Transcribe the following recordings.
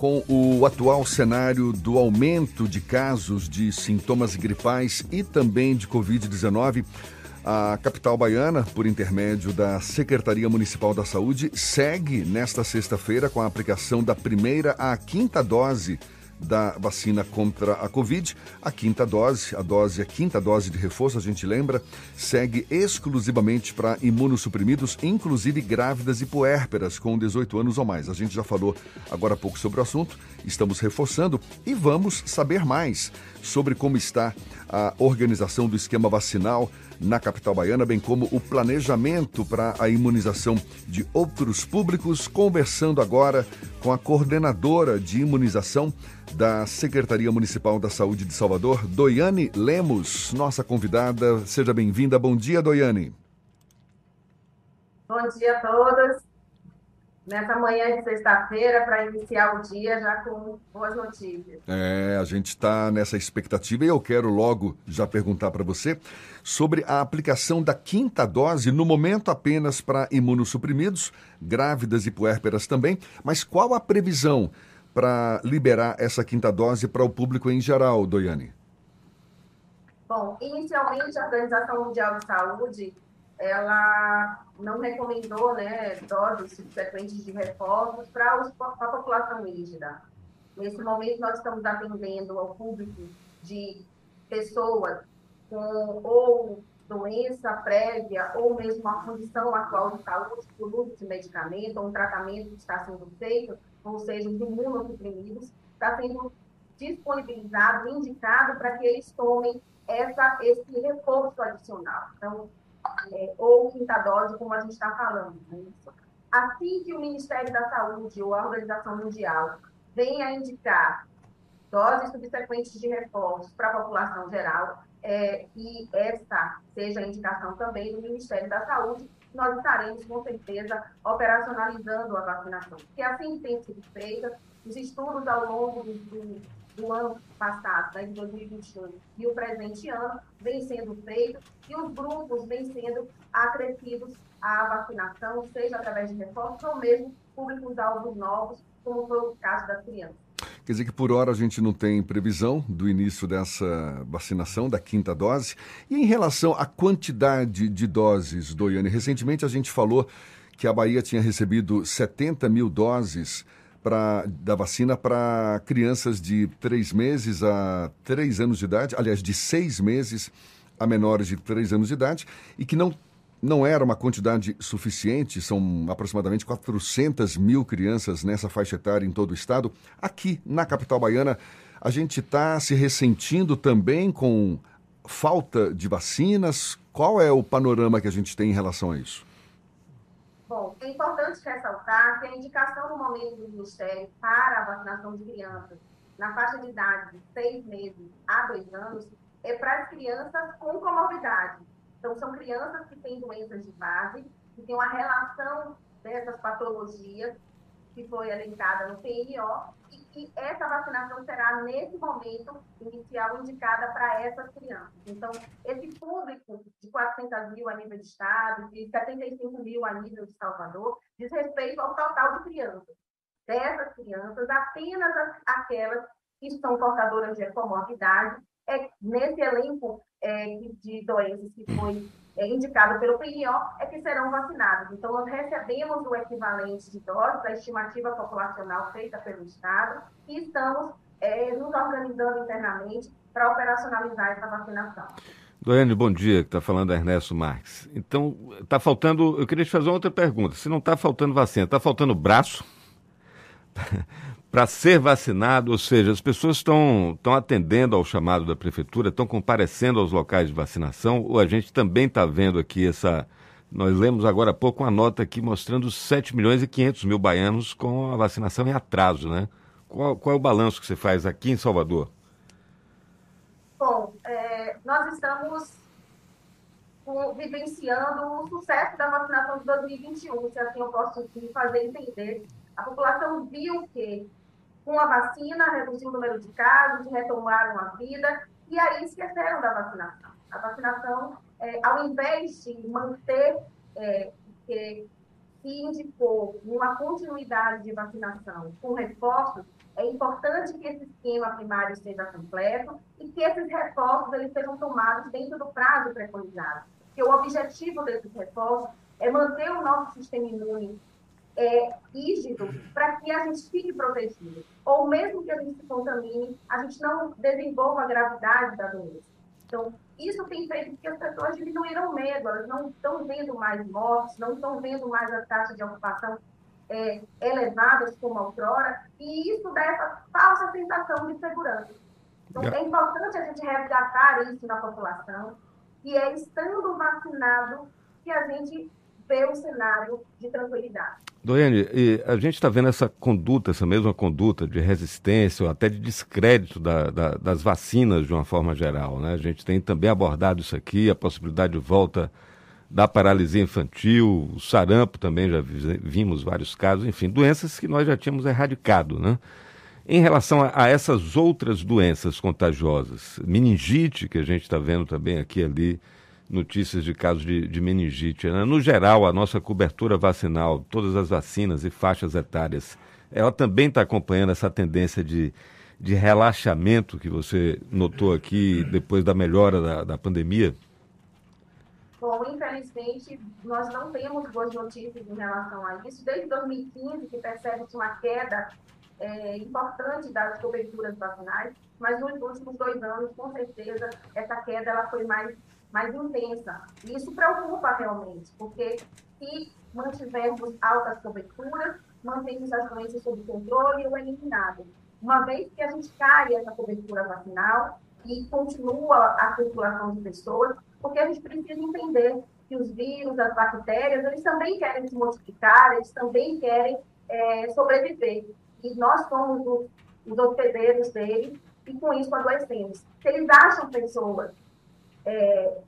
Com o atual cenário do aumento de casos de sintomas gripais e também de Covid-19, a capital baiana, por intermédio da Secretaria Municipal da Saúde, segue nesta sexta-feira com a aplicação da primeira à quinta dose da vacina contra a Covid. A quinta dose, a dose, a quinta dose de reforço, a gente lembra, segue exclusivamente para imunossuprimidos, inclusive grávidas e puérperas com 18 anos ou mais. A gente já falou agora há pouco sobre o assunto, estamos reforçando e vamos saber mais sobre como está a organização do esquema vacinal na capital baiana, bem como o planejamento para a imunização de outros públicos, conversando agora com a coordenadora de imunização da Secretaria Municipal da Saúde de Salvador, Doiane Lemos, nossa convidada. Seja bem-vinda. Bom dia, Doiane. Bom dia a todos nessa manhã de sexta-feira para iniciar o dia já com boas notícias. É, a gente está nessa expectativa e eu quero logo já perguntar para você sobre a aplicação da quinta dose, no momento apenas para imunossuprimidos, grávidas e puérperas também, mas qual a previsão para liberar essa quinta dose para o público em geral, Doiane? Bom, inicialmente a Organização Mundial de Saúde ela não recomendou né, doses subsequentes de reforços para a população rígida. Nesse momento, nós estamos atendendo ao público de pessoas com ou doença prévia ou mesmo a condição atual de saúde por uso de medicamento ou um tratamento que está sendo feito, ou seja, os imunossuprimidos, está sendo disponibilizado, indicado para que eles tomem essa, esse reforço adicional. Então, é, ou quinta dose, como a gente está falando. Né? Assim que o Ministério da Saúde ou a Organização Mundial venha a indicar doses subsequentes de reforços para a população geral, é, e essa seja a indicação também do Ministério da Saúde, nós estaremos, com certeza, operacionalizando a vacinação. Que assim tem sido feita, os estudos ao longo do, do ano passado, né, de 2021, e o presente ano, vem sendo feito, e os grupos vêm sendo acrescidos à vacinação, seja através de reforços ou mesmo públicos-alvos novos, como foi o caso das crianças. Quer dizer que por hora a gente não tem previsão do início dessa vacinação, da quinta dose. E em relação à quantidade de doses, Doiane, recentemente a gente falou que a Bahia tinha recebido 70 mil doses pra, da vacina para crianças de três meses a três anos de idade, aliás, de seis meses a menores de três anos de idade, e que não, não era uma quantidade suficiente, são aproximadamente 400 mil crianças nessa faixa etária em todo o estado. Aqui na capital baiana, a gente está se ressentindo também com falta de vacinas. Qual é o panorama que a gente tem em relação a isso? Bom, é importante ressaltar que a indicação no momento do Ministério para a vacinação de crianças na faixa de idade de seis meses a dois anos é para as crianças com comorbidade. Então, são crianças que têm doenças de base, que têm uma relação dessas patologias que foi elencada no PNO e que essa vacinação será, nesse momento inicial, indicada para essas crianças. Então, esse público de 400 mil a nível de Estado, de 75 mil a nível de Salvador, diz respeito ao total de crianças. Dessas crianças, apenas aquelas que estão portadoras de comorbidade, é, nesse elenco é, de doenças que foi indicado pelo PNO é que serão vacinados. Então, nós recebemos o equivalente de doses, a estimativa populacional feita pelo Estado, e estamos é, nos organizando internamente para operacionalizar essa vacinação. Doane, bom dia, que está falando Ernesto Marques. Então, está faltando, eu queria te fazer uma outra pergunta. Se não está faltando vacina, está faltando braço? Para ser vacinado, ou seja, as pessoas estão, estão atendendo ao chamado da prefeitura, estão comparecendo aos locais de vacinação, ou a gente também está vendo aqui essa. Nós lemos agora há pouco uma nota aqui mostrando 7 milhões e 500 mil baianos com a vacinação em atraso, né? Qual, qual é o balanço que você faz aqui em Salvador? Bom, é, nós estamos vivenciando o sucesso da vacinação de 2021, se assim eu posso fazer entender. A população viu que com a vacina, reduziu o número de casos, retomaram a vida, e aí esqueceram da vacinação. A vacinação, é, ao invés de manter, é, que se indicou uma continuidade de vacinação com reforços, esquema primário esteja completo e que esses reforços eles sejam tomados dentro do prazo preconizado. Porque o objetivo desses reforços é manter o nosso sistema imune é, rígido para que a gente fique protegido. Ou mesmo que a gente se contamine, a gente não desenvolva a gravidade da doença. Então, isso tem feito que as pessoas diminuíram o medo, elas não estão vendo mais mortes, não estão vendo mais a taxa de ocupação é, elevadas como outrora, e isso dá essa falsa sensação de segurança. Então, é importante a gente resgatar isso na população, e é estando vacinado que a gente um cenário de tranquilidade. Doiane, a gente está vendo essa conduta, essa mesma conduta de resistência ou até de descrédito da, da, das vacinas de uma forma geral. Né? A gente tem também abordado isso aqui, a possibilidade de volta da paralisia infantil, o sarampo também já vimos vários casos, enfim, doenças que nós já tínhamos erradicado. Né? Em relação a, a essas outras doenças contagiosas, meningite, que a gente está vendo também aqui ali, notícias de casos de, de meningite. Né? No geral, a nossa cobertura vacinal, todas as vacinas e faixas etárias, ela também está acompanhando essa tendência de, de relaxamento que você notou aqui depois da melhora da, da pandemia? Bom, infelizmente, nós não temos boas notícias em relação a isso. Desde 2015, que percebe-se uma queda é, importante das coberturas vacinais, mas nos últimos dois anos, com certeza, essa queda ela foi mais mais intensa. E isso preocupa realmente, porque se mantivermos altas coberturas, mantemos as doenças sob controle ou eliminadas. Uma vez que a gente cai essa cobertura vacinal e continua a circulação de pessoas, porque a gente precisa entender que os vírus, as bactérias, eles também querem se multiplicar, eles também querem é, sobreviver. E nós somos os, os hospedeiros deles e com isso adoecemos. Se eles acham pessoas é,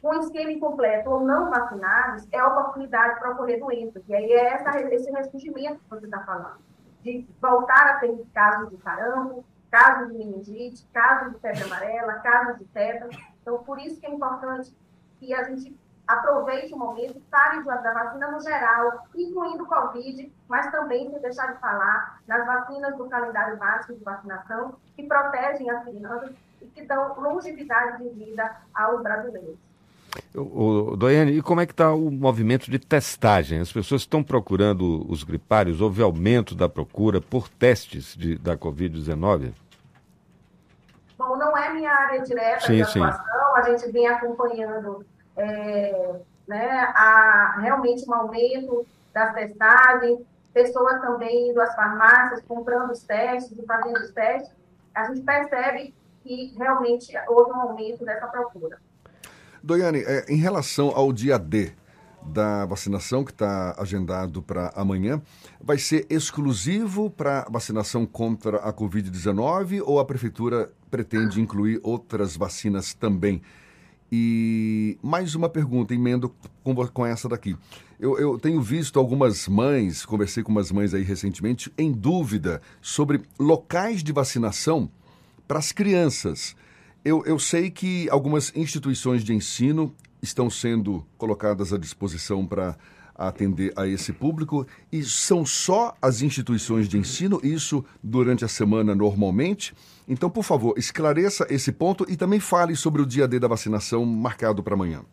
com esquema incompleto ou não vacinados, é oportunidade para ocorrer doenças. E aí é essa, esse ressurgimento que você está falando, de voltar a ter casos de sarampo, casos de meningite, casos de febre amarela, casos de febre. Então, por isso que é importante que a gente aproveite o momento, fale da vacina no geral, incluindo o Covid, mas também sem deixar de falar nas vacinas do calendário básico de vacinação, que protegem as crianças e que dão longevidade de vida aos brasileiros. O, o Doiane, e como é que está o movimento de testagem? As pessoas estão procurando os gripários? Houve aumento da procura por testes de, da Covid-19? Bom, não é minha área direta sim, de atuação, a gente vem acompanhando é, né, a, realmente um aumento das testagens, pessoas também indo às farmácias, comprando os testes e fazendo os testes, a gente percebe que realmente houve um aumento dessa procura. Doiane, é, em relação ao dia D da vacinação, que está agendado para amanhã, vai ser exclusivo para vacinação contra a Covid-19 ou a Prefeitura pretende incluir outras vacinas também? E mais uma pergunta, emendo com, com essa daqui. Eu, eu, tenho visto algumas mães, conversei com umas mães aí recentemente, em dúvida sobre locais de vacinação para as crianças. Eu, eu sei que algumas instituições de ensino estão sendo colocadas à disposição para atender a esse público e são só as instituições de ensino, isso durante a semana normalmente. Então, por favor, esclareça esse ponto e também fale sobre o dia D da vacinação marcado para amanhã.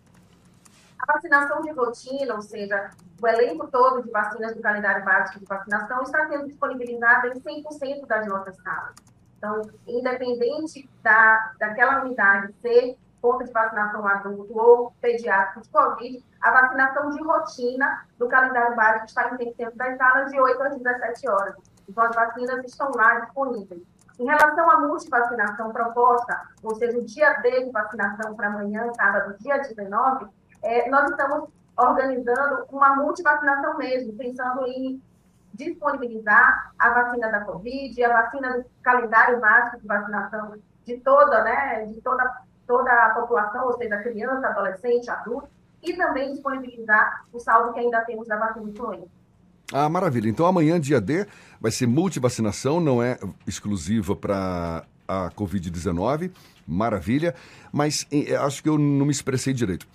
A vacinação de rotina, ou seja, o elenco todo de vacinas do calendário básico de vacinação está sendo disponibilizado em 100% das nossas salas. Então, independente da, daquela unidade ser ponto de vacinação adulto ou pediátrico de Covid, a vacinação de rotina do calendário básico está em 100% das salas de 8 às 17 horas. Então, as vacinas estão lá disponíveis. Em relação à multivacinação proposta, ou seja, o dia D de vacinação para amanhã, sábado, dia 19, é, nós estamos organizando uma multivacinação mesmo, pensando em disponibilizar a vacina da Covid, a vacina do calendário básico de vacinação de toda, né, de toda, toda a população, ou seja, criança, adolescente, adulto, e também disponibilizar o saldo que ainda temos da vacina influenza. Ah, maravilha. Então amanhã, dia D, vai ser multivacinação, não é exclusiva para a Covid-19. Maravilha. Mas eh, acho que eu não me expressei direito.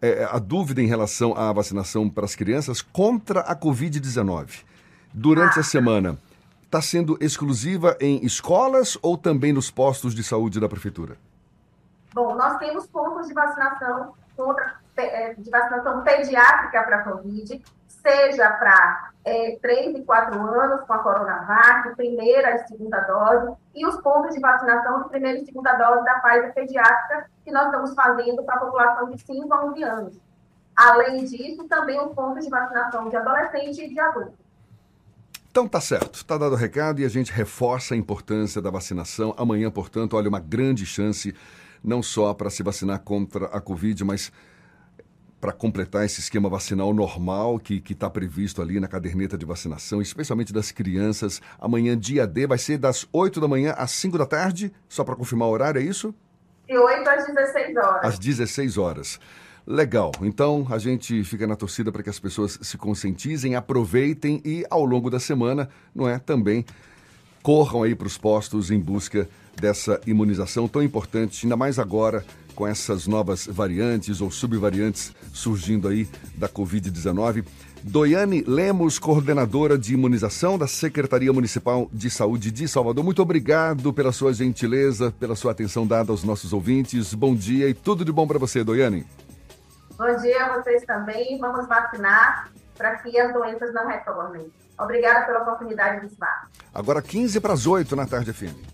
É, a dúvida em relação à vacinação para as crianças contra a Covid-19 durante a semana está sendo exclusiva em escolas ou também nos postos de saúde da prefeitura? Bom, nós temos pontos de vacinação contra, é, de vacinação pediátrica para a Covid, seja para é, 3 e 4 anos com a Coronavac, primeira e segunda dose, e os pontos de vacinação de primeira e segunda dose da Pfizer pediátrica, que nós estamos fazendo para a população de 5 a 11 anos. Além disso, também os pontos de vacinação de adolescente e de adulto. Então tá certo, está dado o recado e a gente reforça a importância da vacinação. Amanhã, portanto, olha, uma grande chance não só para se vacinar contra a Covid, mas para completar esse esquema vacinal normal que está previsto ali na caderneta de vacinação, especialmente das crianças. Amanhã, dia D, vai ser das 8 da manhã às 5 da tarde, só para confirmar o horário, é isso? De 8 às 16 horas. Às 16 horas. Legal. Então a gente fica na torcida para que as pessoas se conscientizem, aproveitem e ao longo da semana, não é, também corram aí para os postos em busca dessa imunização tão importante, ainda mais agora com essas novas variantes ou subvariantes surgindo aí da Covid-19. Doiane Lemos, coordenadora de imunização da Secretaria Municipal de Saúde de Salvador. Muito obrigado pela sua gentileza, pela sua atenção dada aos nossos ouvintes. Bom dia e tudo de bom para você, Doiane. Bom dia a vocês também. Vamos vacinar para que as doenças não retornem. Obrigada pela oportunidade de estar. Agora 15 para as 8 na tarde, FM.